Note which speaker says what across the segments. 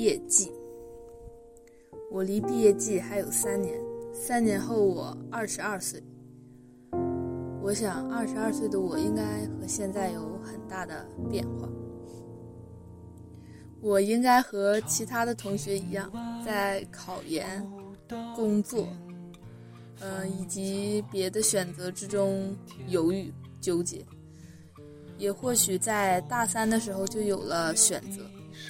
Speaker 1: 毕业季。我离毕业季还有三年，三年后我二十二岁。我想，二十二岁的我应该和现在有很大的变化。我应该和其他的同学一样，在考研、工作，呃，以及别的选择之中犹豫纠结。也或许在大三的时候就有了选择，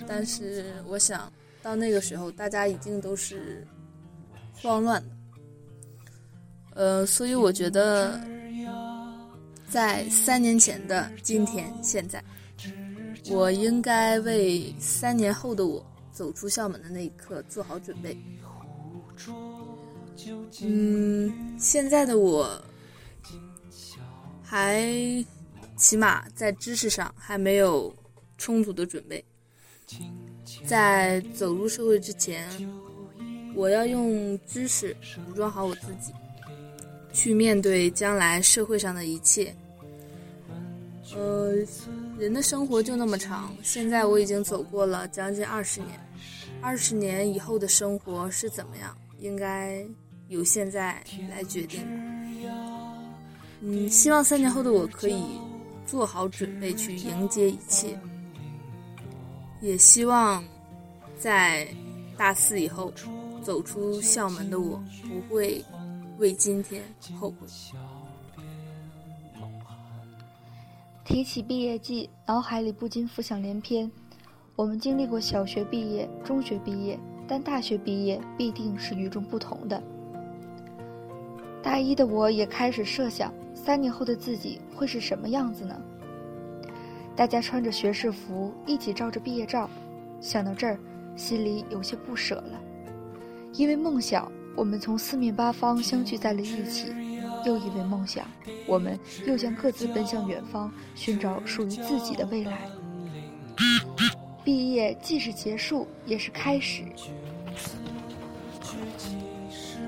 Speaker 1: 但是我想到那个时候，大家一定都是慌乱的。呃，所以我觉得。在三年前的今天，现在，我应该为三年后的我走出校门的那一刻做好准备。嗯，现在的我还起码在知识上还没有充足的准备，在走入社会之前，我要用知识武装好我自己。去面对将来社会上的一切。呃，人的生活就那么长，现在我已经走过了将近二十年，二十年以后的生活是怎么样，应该由现在来决定。嗯，希望三年后的我可以做好准备去迎接一切，也希望在大四以后走出校门的我不会。为今天后悔。
Speaker 2: 提起毕业季，脑海里不禁浮想联翩。我们经历过小学毕业、中学毕业，但大学毕业必定是与众不同的。大一的我也开始设想，三年后的自己会是什么样子呢？大家穿着学士服，一起照着毕业照，想到这儿，心里有些不舍了，因为梦想。我们从四面八方相聚在了一起，又因为梦想，我们又将各自奔向远方，寻找属于自己的未来。毕业既是结束，也是开始。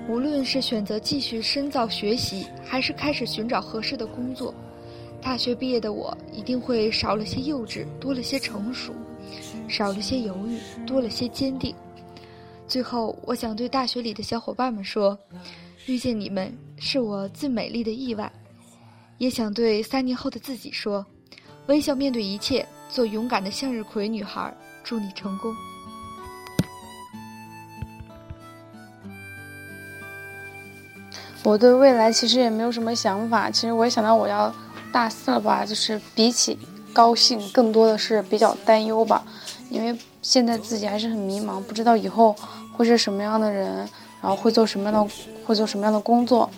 Speaker 2: 无论是选择继续深造学习，还是开始寻找合适的工作，大学毕业的我一定会少了些幼稚，多了些成熟；少了些犹豫，多了些坚定。最后，我想对大学里的小伙伴们说：遇见你们是我最美丽的意外。也想对三年后的自己说：微笑面对一切，做勇敢的向日葵女孩。祝你成功。
Speaker 3: 我对未来其实也没有什么想法。其实我也想到我要大四了吧，就是比起高兴，更多的是比较担忧吧，因为现在自己还是很迷茫，不知道以后。会是什么样的人，然后会做什么样的，会做什么样的工作？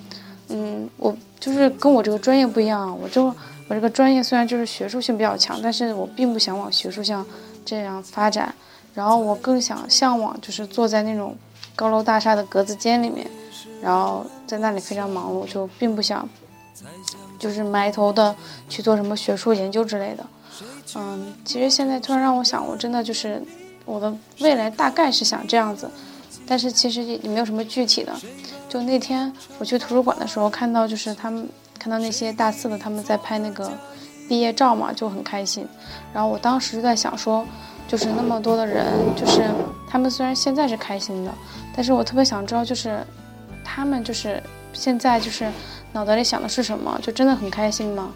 Speaker 3: 嗯，我就是跟我这个专业不一样，我就我这个专业虽然就是学术性比较强，但是我并不想往学术上这样发展。然后我更想向往就是坐在那种高楼大厦的格子间里面，然后在那里非常忙碌，就并不想就是埋头的去做什么学术研究之类的。嗯，其实现在突然让我想，我真的就是。我的未来大概是想这样子，但是其实也没有什么具体的。就那天我去图书馆的时候，看到就是他们看到那些大四的他们在拍那个毕业照嘛，就很开心。然后我当时就在想说，就是那么多的人，就是他们虽然现在是开心的，但是我特别想知道，就是他们就是现在就是脑袋里想的是什么，就真的很开心吗？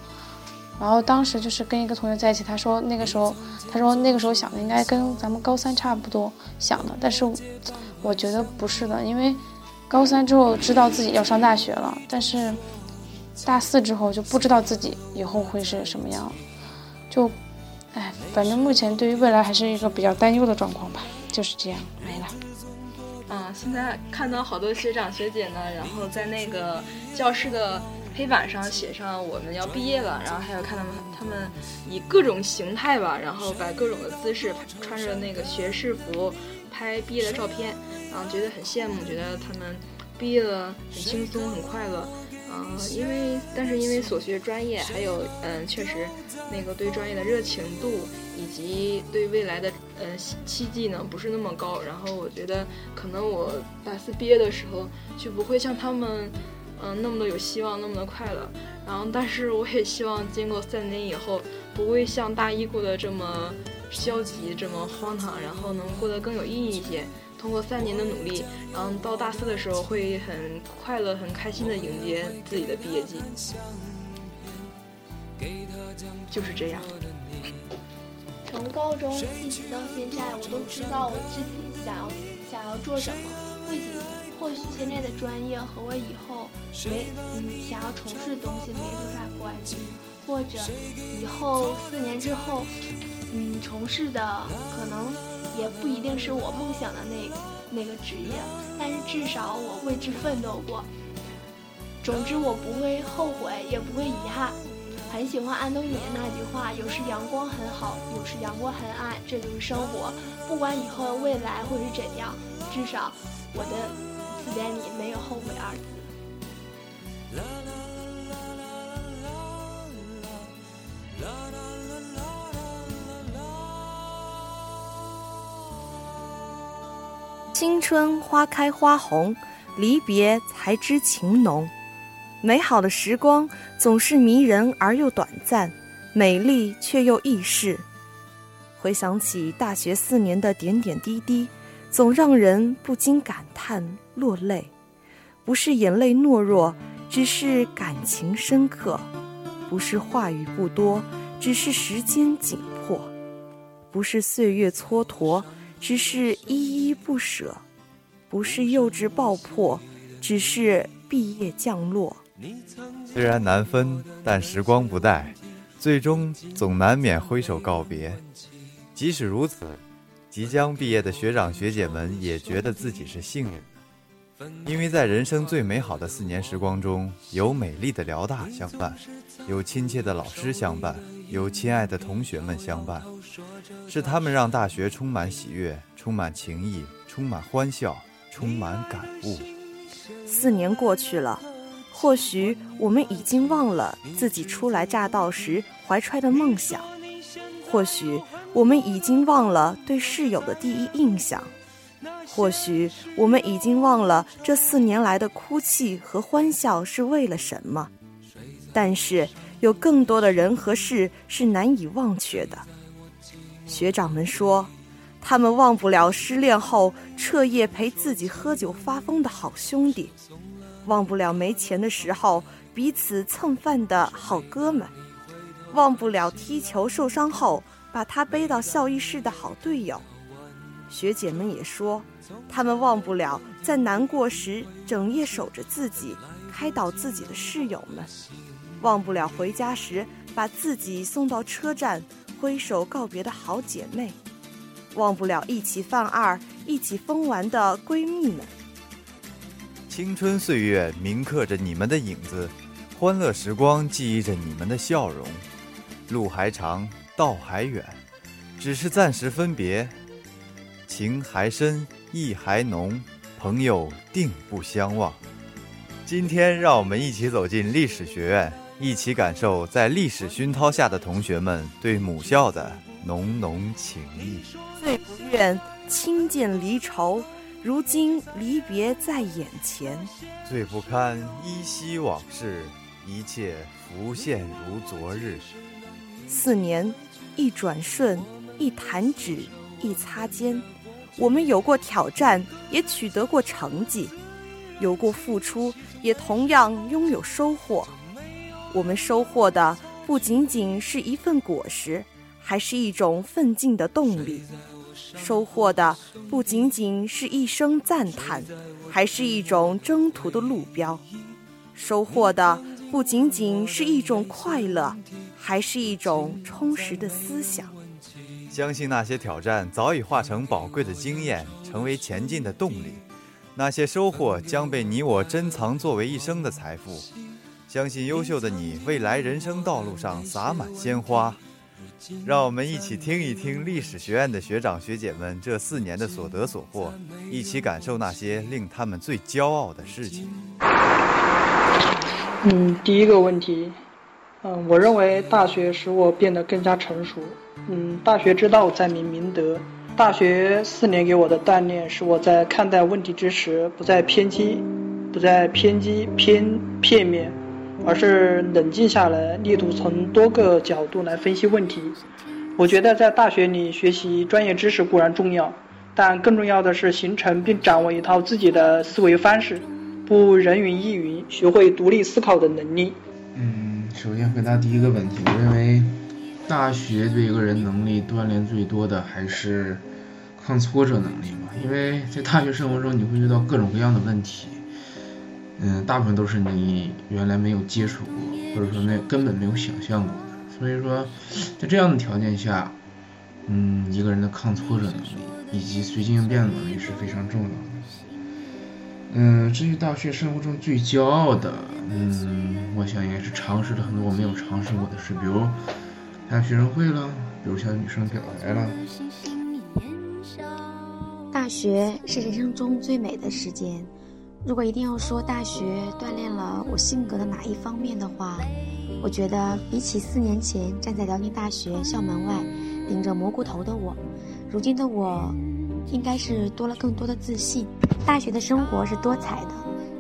Speaker 3: 然后当时就是跟一个同学在一起，他说那个时候，他说那个时候想的应该跟咱们高三差不多想的，但是我觉得不是的，因为高三之后知道自己要上大学了，但是大四之后就不知道自己以后会是什么样，就，哎，反正目前对于未来还是一个比较担忧的状况吧，就是这样，没了。
Speaker 4: 现在看到好多学长学姐呢，然后在那个教室的。黑板上写上我们要毕业了，然后还有看他们，他们以各种形态吧，然后摆各种的姿势，穿着那个学士服拍毕业的照片，然后觉得很羡慕，觉得他们毕业了很轻松很快乐，嗯，因为但是因为所学专业还有嗯确实那个对专业的热情度以及对未来的呃期冀呢不是那么高，然后我觉得可能我大四毕业的时候就不会像他们。嗯，那么的有希望，那么的快乐。然后，但是我也希望经过三年以后，不会像大一过得这么消极、这么荒唐，然后能过得更有意义一些。通过三年的努力，然后到大四的时候会很快乐、很开心的迎接自己的毕业季。就是这样。
Speaker 5: 从高中一直到现在，我都知道我自己想要想要做什么。或许或许现在的专业和我以后没嗯想要从事的东西没多大关系，或者以后四年之后嗯从事的可能也不一定是我梦想的那那个职业，但是至少我为之奋斗过。总之我不会后悔，也不会遗憾。很喜欢安东尼那句话：有时阳光很好，有时阳光很暗，这就是生活。不管以后的未来会是怎样，至少我的字典里没有后悔二字。
Speaker 6: 青春花开花红，离别才知情浓。美好的时光总是迷人而又短暂，美丽却又易逝。回想起大学四年的点点滴滴，总让人不禁感叹落泪。不是眼泪懦弱，只是感情深刻；不是话语不多，只是时间紧迫；不是岁月蹉跎，只是依依不舍；不是幼稚爆破，只是毕业降落。
Speaker 7: 虽然难分，但时光不待，最终总难免挥手告别。即使如此，即将毕业的学长学姐们也觉得自己是幸运的，因为在人生最美好的四年时光中，有美丽的辽大相伴，有亲切的老师相伴，有亲爱的同学们相伴，是他们让大学充满喜悦，充满情谊，充满欢笑，充满感悟。
Speaker 6: 四年过去了。或许我们已经忘了自己初来乍到时怀揣的梦想，或许我们已经忘了对室友的第一印象，或许我们已经忘了这四年来的哭泣和欢笑是为了什么。但是有更多的人和事是难以忘却的。学长们说，他们忘不了失恋后彻夜陪自己喝酒发疯的好兄弟。忘不了没钱的时候彼此蹭饭的好哥们，忘不了踢球受伤后把他背到校医室的好队友。学姐们也说，他们忘不了在难过时整夜守着自己、开导自己的室友们，忘不了回家时把自己送到车站挥手告别的好姐妹，忘不了一起犯二、一起疯玩的闺蜜们。
Speaker 7: 青春岁月铭刻着你们的影子，欢乐时光记忆着你们的笑容。路还长，道还远，只是暂时分别。情还深，意还浓，朋友定不相忘。今天，让我们一起走进历史学院，一起感受在历史熏陶下的同学们对母校的浓浓情谊。
Speaker 6: 最不愿轻见离愁。如今离别在眼前，
Speaker 7: 最不堪依稀往事，一切浮现如昨日。
Speaker 6: 四年，一转瞬，一弹指，一擦肩，我们有过挑战，也取得过成绩；有过付出，也同样拥有收获。我们收获的不仅仅是一份果实，还是一种奋进的动力。收获的不仅仅是一声赞叹，还是一种征途的路标；收获的不仅仅是一种快乐，还是一种充实的思想。
Speaker 7: 相信那些挑战早已化成宝贵的经验，成为前进的动力；那些收获将被你我珍藏作为一生的财富。相信优秀的你，未来人生道路上洒满鲜花。让我们一起听一听历史学院的学长学姐们这四年的所得所获，一起感受那些令他们最骄傲的事情。
Speaker 8: 嗯，第一个问题，嗯，我认为大学使我变得更加成熟。嗯，大学之道在明明德。大学四年给我的锻炼，使我在看待问题之时，不再偏激，不再偏激偏片面。而是冷静下来，力图从多个角度来分析问题，我觉得在大学里学习专业知识固然重要，但更重要的是形成并掌握一套自己的思维方式，不人云亦云，学会独立思考的能力。
Speaker 9: 嗯，首先回答第一个问题，我认为大学对一个人能力锻炼最多的还是抗挫折能力吧，因为在大学生活中你会遇到各种各样的问题。嗯，大部分都是你原来没有接触过，或者说没根本没有想象过的。所以说，在这样的条件下，嗯，一个人的抗挫折能力以及随机应变的能力是非常重要的。嗯，至于大学生活中最骄傲的，嗯，我想应该是尝试了很多我没有尝试过的事，比如参加学生会了，比如向女生表白了。
Speaker 10: 大学是人生中最美的时间。如果一定要说大学锻炼了我性格的哪一方面的话，我觉得比起四年前站在辽宁大学校门外顶着蘑菇头的我，如今的我应该是多了更多的自信。大学的生活是多彩的，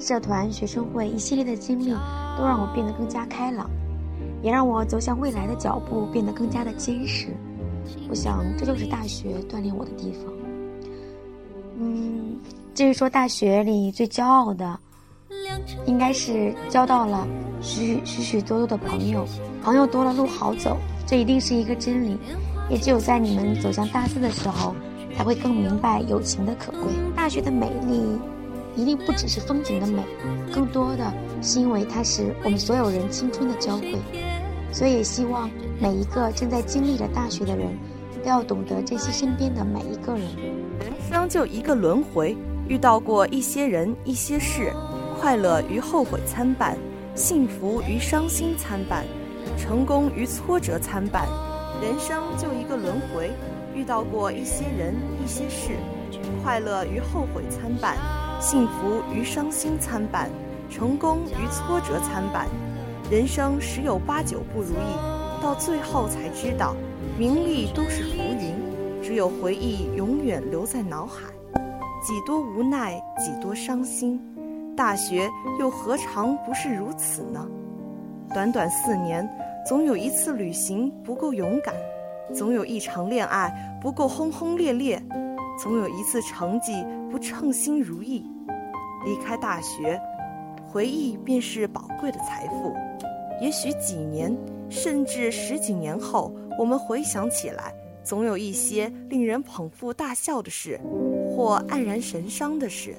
Speaker 10: 社团、学生会一系列的经历都让我变得更加开朗，也让我走向未来的脚步变得更加的坚实。我想这就是大学锻炼我的地方。嗯。至于说大学里最骄傲的，应该是交到了许许许多多的朋友，朋友多了路好走，这一定是一个真理。也只有在你们走向大四的时候，才会更明白友情的可贵。大学的美丽，一定不只是风景的美，更多的是因为它是我们所有人青春的交汇。所以也希望每一个正在经历着大学的人，都要懂得珍惜身边的每一个人。
Speaker 6: 人生就一个轮回。遇到过一些人、一些事，快乐与后悔参半，幸福与伤心参半，成功与挫折参半。人生就一个轮回，遇到过一些人、一些事，快乐与后悔参半，幸福与伤心参半，成功与挫折参半。人生十有八九不如意，到最后才知道，名利都是浮云，只有回忆永远留在脑海。几多无奈，几多伤心，大学又何尝不是如此呢？短短四年，总有一次旅行不够勇敢，总有一场恋爱不够轰轰烈烈，总有一次成绩不称心如意。离开大学，回忆便是宝贵的财富。也许几年，甚至十几年后，我们回想起来。总有一些令人捧腹大笑的事，或黯然神伤的事。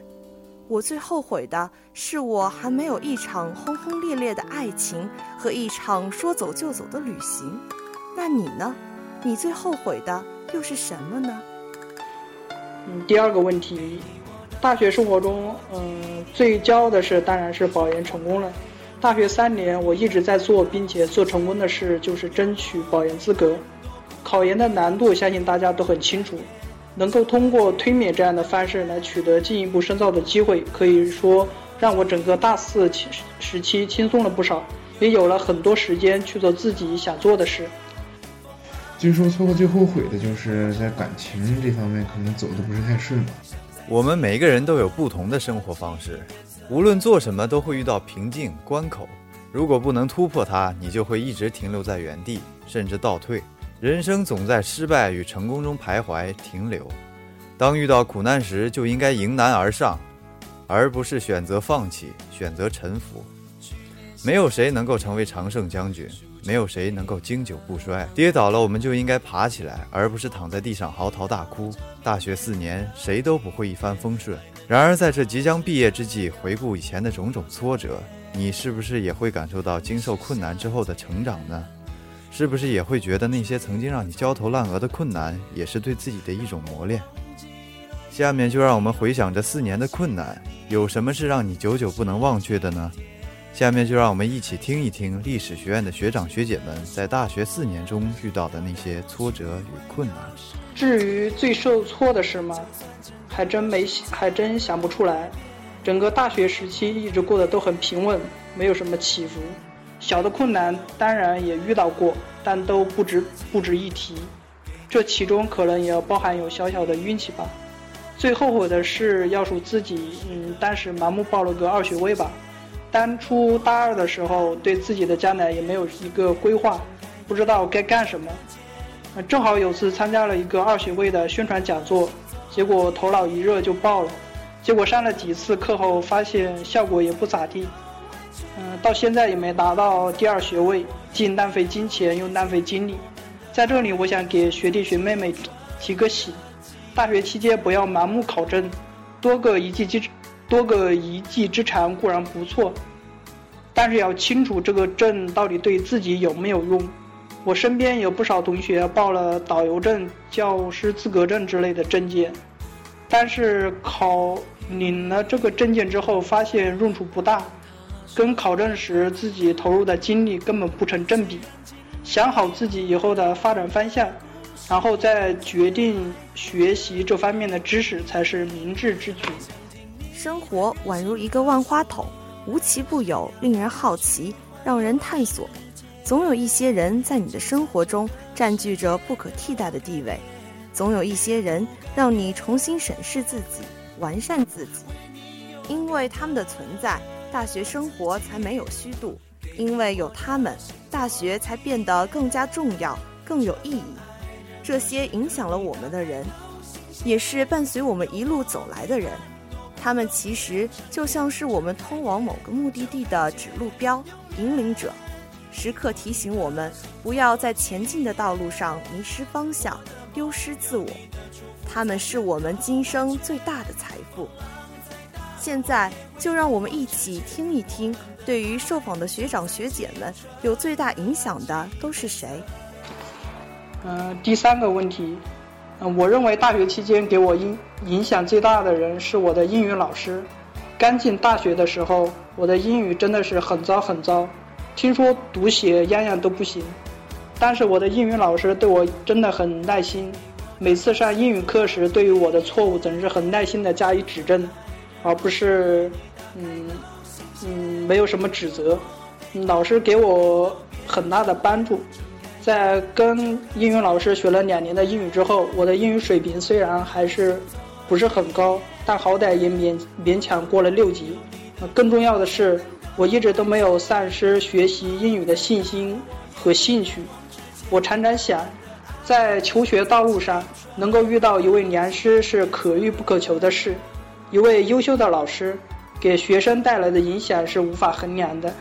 Speaker 6: 我最后悔的是，我还没有一场轰轰烈烈的爱情和一场说走就走的旅行。那你呢？你最后悔的又是什么呢？
Speaker 8: 嗯，第二个问题，大学生活中，嗯，最骄傲的事当然是保研成功了。大学三年，我一直在做并且做成功的事，就是争取保研资格。考研的难度，相信大家都很清楚。能够通过推免这样的方式来取得进一步深造的机会，可以说让我整个大四期时期轻松了不少，也有了很多时间去做自己想做的事。
Speaker 9: 据说错过最后悔的就是在感情这方面可能走的不是太顺吧。
Speaker 7: 我们每个人都有不同的生活方式，无论做什么都会遇到瓶颈关口。如果不能突破它，你就会一直停留在原地，甚至倒退。人生总在失败与成功中徘徊停留。当遇到苦难时，就应该迎难而上，而不是选择放弃、选择臣服。没有谁能够成为常胜将军，没有谁能够经久不衰。跌倒了，我们就应该爬起来，而不是躺在地上嚎啕大哭。大学四年，谁都不会一帆风顺。然而，在这即将毕业之际，回顾以前的种种挫折，你是不是也会感受到经受困难之后的成长呢？是不是也会觉得那些曾经让你焦头烂额的困难，也是对自己的一种磨练？下面就让我们回想这四年的困难，有什么是让你久久不能忘却的呢？下面就让我们一起听一听历史学院的学长学姐们在大学四年中遇到的那些挫折与困难。
Speaker 8: 至于最受挫的事吗？还真没，还真想不出来。整个大学时期一直过得都很平稳，没有什么起伏。小的困难当然也遇到过，但都不值不值一提。这其中可能也包含有小小的运气吧。最后悔的是要数自己，嗯，当时盲目报了个二学位吧。当初大二的时候，对自己的将来也没有一个规划，不知道该干什么。正好有次参加了一个二学位的宣传讲座，结果头脑一热就报了，结果上了几次课后发现效果也不咋地，到现在也没达到第二学位，既浪费金钱又浪费精力。在这里，我想给学弟学妹们提个醒：大学期间不要盲目考证，多个一技之多个一技之长固然不错，但是要清楚这个证到底对自己有没有用。我身边有不少同学报了导游证、教师资格证之类的证件，但是考领了这个证件之后，发现用处不大，跟考证时自己投入的精力根本不成正比。想好自己以后的发展方向，然后再决定学习这方面的知识，才是明智之举。
Speaker 6: 生活宛如一个万花筒，无奇不有，令人好奇，让人探索。总有一些人在你的生活中占据着不可替代的地位，总有一些人让你重新审视自己，完善自己。因为他们的存在，大学生活才没有虚度；因为有他们，大学才变得更加重要，更有意义。这些影响了我们的人，也是伴随我们一路走来的人。他们其实就像是我们通往某个目的地的指路标、引领者，时刻提醒我们不要在前进的道路上迷失方向、丢失自我。他们是我们今生最大的财富。现在就让我们一起听一听，对于受访的学长学姐们有最大影响的都是谁？
Speaker 8: 嗯、第三个问题，嗯、我认为大学期间给我影影响最大的人是我的英语老师。刚进大学的时候，我的英语真的是很糟很糟，听说读写样样都不行。但是我的英语老师对我真的很耐心，每次上英语课时，对于我的错误总是很耐心的加以指正，而不是嗯嗯没有什么指责。老师给我很大的帮助。在跟英语老师学了两年的英语之后，我的英语水平虽然还是不是很高，但好歹也勉勉强过了六级。更重要的是，我一直都没有丧失学习英语的信心和兴趣。我常常想，在求学道路上能够遇到一位良师是可遇不可求的事，一位优秀的老师给学生带来的影响是无法衡量的。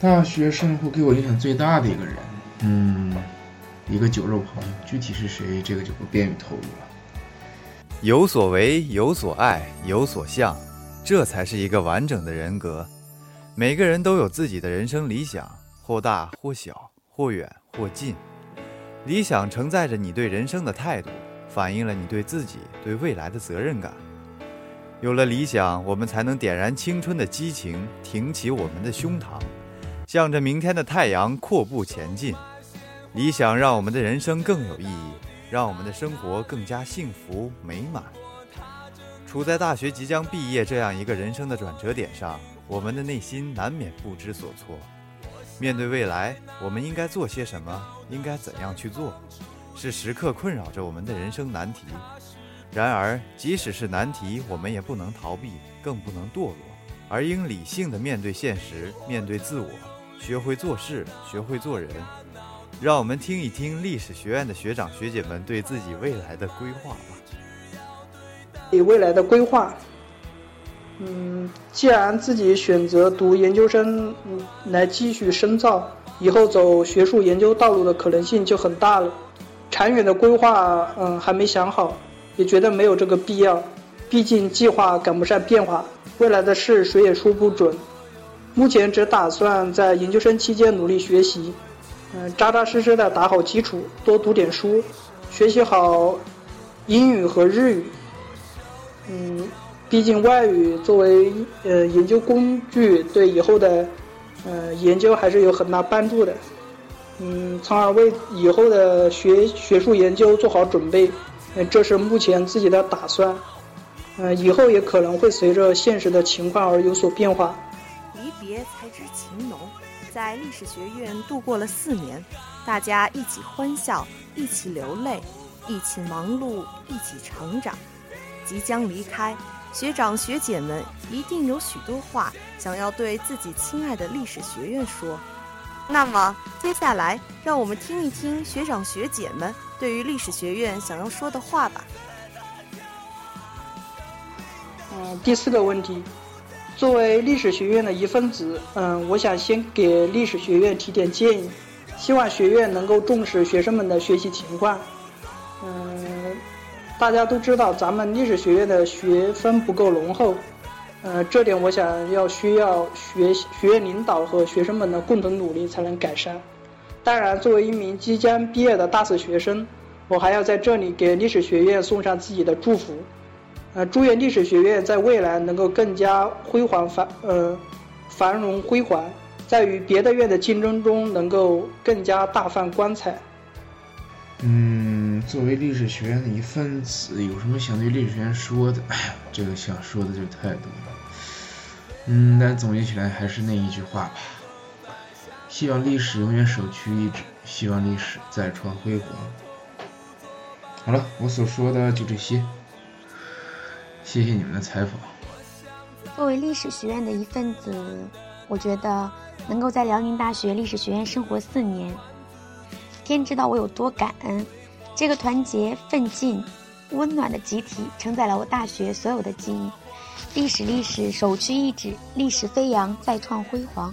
Speaker 9: 大学生活给我影响最大的一个人，嗯，一个酒肉朋友，具体是谁，这个就不便于透露了。
Speaker 7: 有所为，有所爱，有所向，这才是一个完整的人格。每个人都有自己的人生理想，或大或小，或远或近。理想承载着你对人生的态度，反映了你对自己、对未来的责任感。有了理想，我们才能点燃青春的激情，挺起我们的胸膛，向着明天的太阳阔步前进。理想让我们的人生更有意义，让我们的生活更加幸福美满。处在大学即将毕业这样一个人生的转折点上，我们的内心难免不知所措。面对未来，我们应该做些什么？应该怎样去做？是时刻困扰着我们的人生难题。然而，即使是难题，我们也不能逃避，更不能堕落，而应理性的面对现实，面对自我，学会做事，学会做人。让我们听一听历史学院的学长学姐们对自己未来的规划吧。
Speaker 8: 对未来的规划，嗯，既然自己选择读研究生，嗯，来继续深造，以后走学术研究道路的可能性就很大了。长远的规划，嗯，还没想好，也觉得没有这个必要。毕竟计划赶不上变化，未来的事谁也说不准。目前只打算在研究生期间努力学习，嗯，扎扎实实的打好基础，多读点书，学习好英语和日语。嗯，毕竟外语作为呃研究工具，对以后的呃研究还是有很大帮助的。嗯，从而为以后的学学术研究做好准备。嗯，这是目前自己的打算。嗯，以后也可能会随着现实的情况而有所变化。
Speaker 6: 离别才知情浓，在历史学院度过了四年，大家一起欢笑，一起流泪，一起忙碌，一起成长。即将离开，学长学姐们一定有许多话想要对自己亲爱的历史学院说。那么接下来，让我们听一听学长学姐们对于历史学院想要说的话吧。
Speaker 8: 嗯，第四个问题，作为历史学院的一份子，嗯，我想先给历史学院提点建议，希望学院能够重视学生们的学习情况。嗯，大家都知道咱们历史学院的学分不够浓厚。呃，这点我想要需要学学院领导和学生们的共同努力才能改善。当然，作为一名即将毕业的大四学生，我还要在这里给历史学院送上自己的祝福。呃，祝愿历史学院在未来能够更加辉煌繁呃繁荣辉煌，在与别的院的竞争中能够更加大放光彩。
Speaker 9: 嗯，作为历史学院的一份子，有什么想对历史学院说的？哎呀，这个想说的就太多了。嗯，但总结起来还是那一句话吧：希望历史永远首屈一指，希望历史再创辉煌。好了，我所说的就这些。谢谢你们的采访。
Speaker 10: 作为历史学院的一份子，我觉得能够在辽宁大学历史学院生活四年。天知道我有多感恩，这个团结、奋进、温暖的集体承载了我大学所有的记忆。历史，历史，首屈一指；历史飞扬，再创辉煌。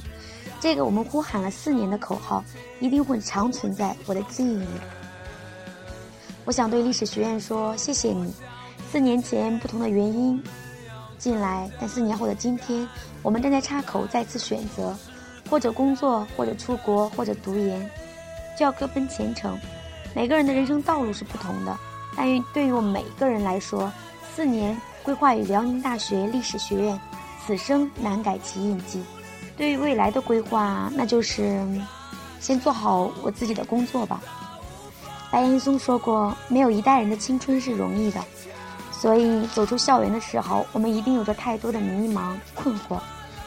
Speaker 10: 这个我们呼喊了四年的口号，一定会长存在我的记忆里。我想对历史学院说：谢谢你。四年前不同的原因进来，但四年后的今天，我们站在岔口再次选择，或者工作，或者出国，或者读研。就要各奔前程，每个人的人生道路是不同的，但于对于我们每一个人来说，四年规划于辽宁大学历史学院，此生难改其印记。对于未来的规划，那就是先做好我自己的工作吧。白岩松说过：“没有一代人的青春是容易的，所以走出校园的时候，我们一定有着太多的迷茫困惑，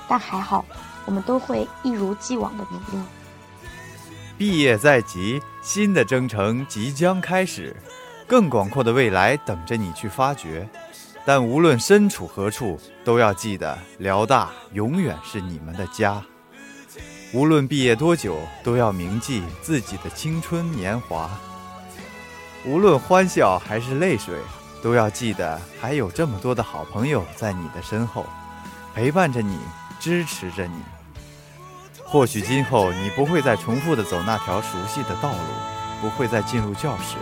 Speaker 10: 但还好，我们都会一如既往的努力。”
Speaker 7: 毕业在即，新的征程即将开始，更广阔的未来等着你去发掘。但无论身处何处，都要记得辽大永远是你们的家。无论毕业多久，都要铭记自己的青春年华。无论欢笑还是泪水，都要记得还有这么多的好朋友在你的身后，陪伴着你，支持着你。或许今后你不会再重复的走那条熟悉的道路，不会再进入教室，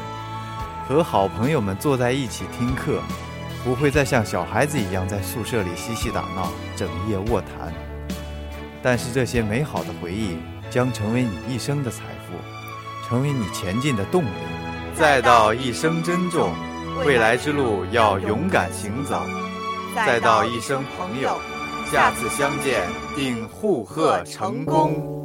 Speaker 7: 和好朋友们坐在一起听课，不会再像小孩子一样在宿舍里嬉戏打闹、整夜卧谈。但是这些美好的回忆将成为你一生的财富，成为你前进的动力。再到一生珍重，未来之路要勇敢行走。再到一生朋友。下次相见，定互贺成功。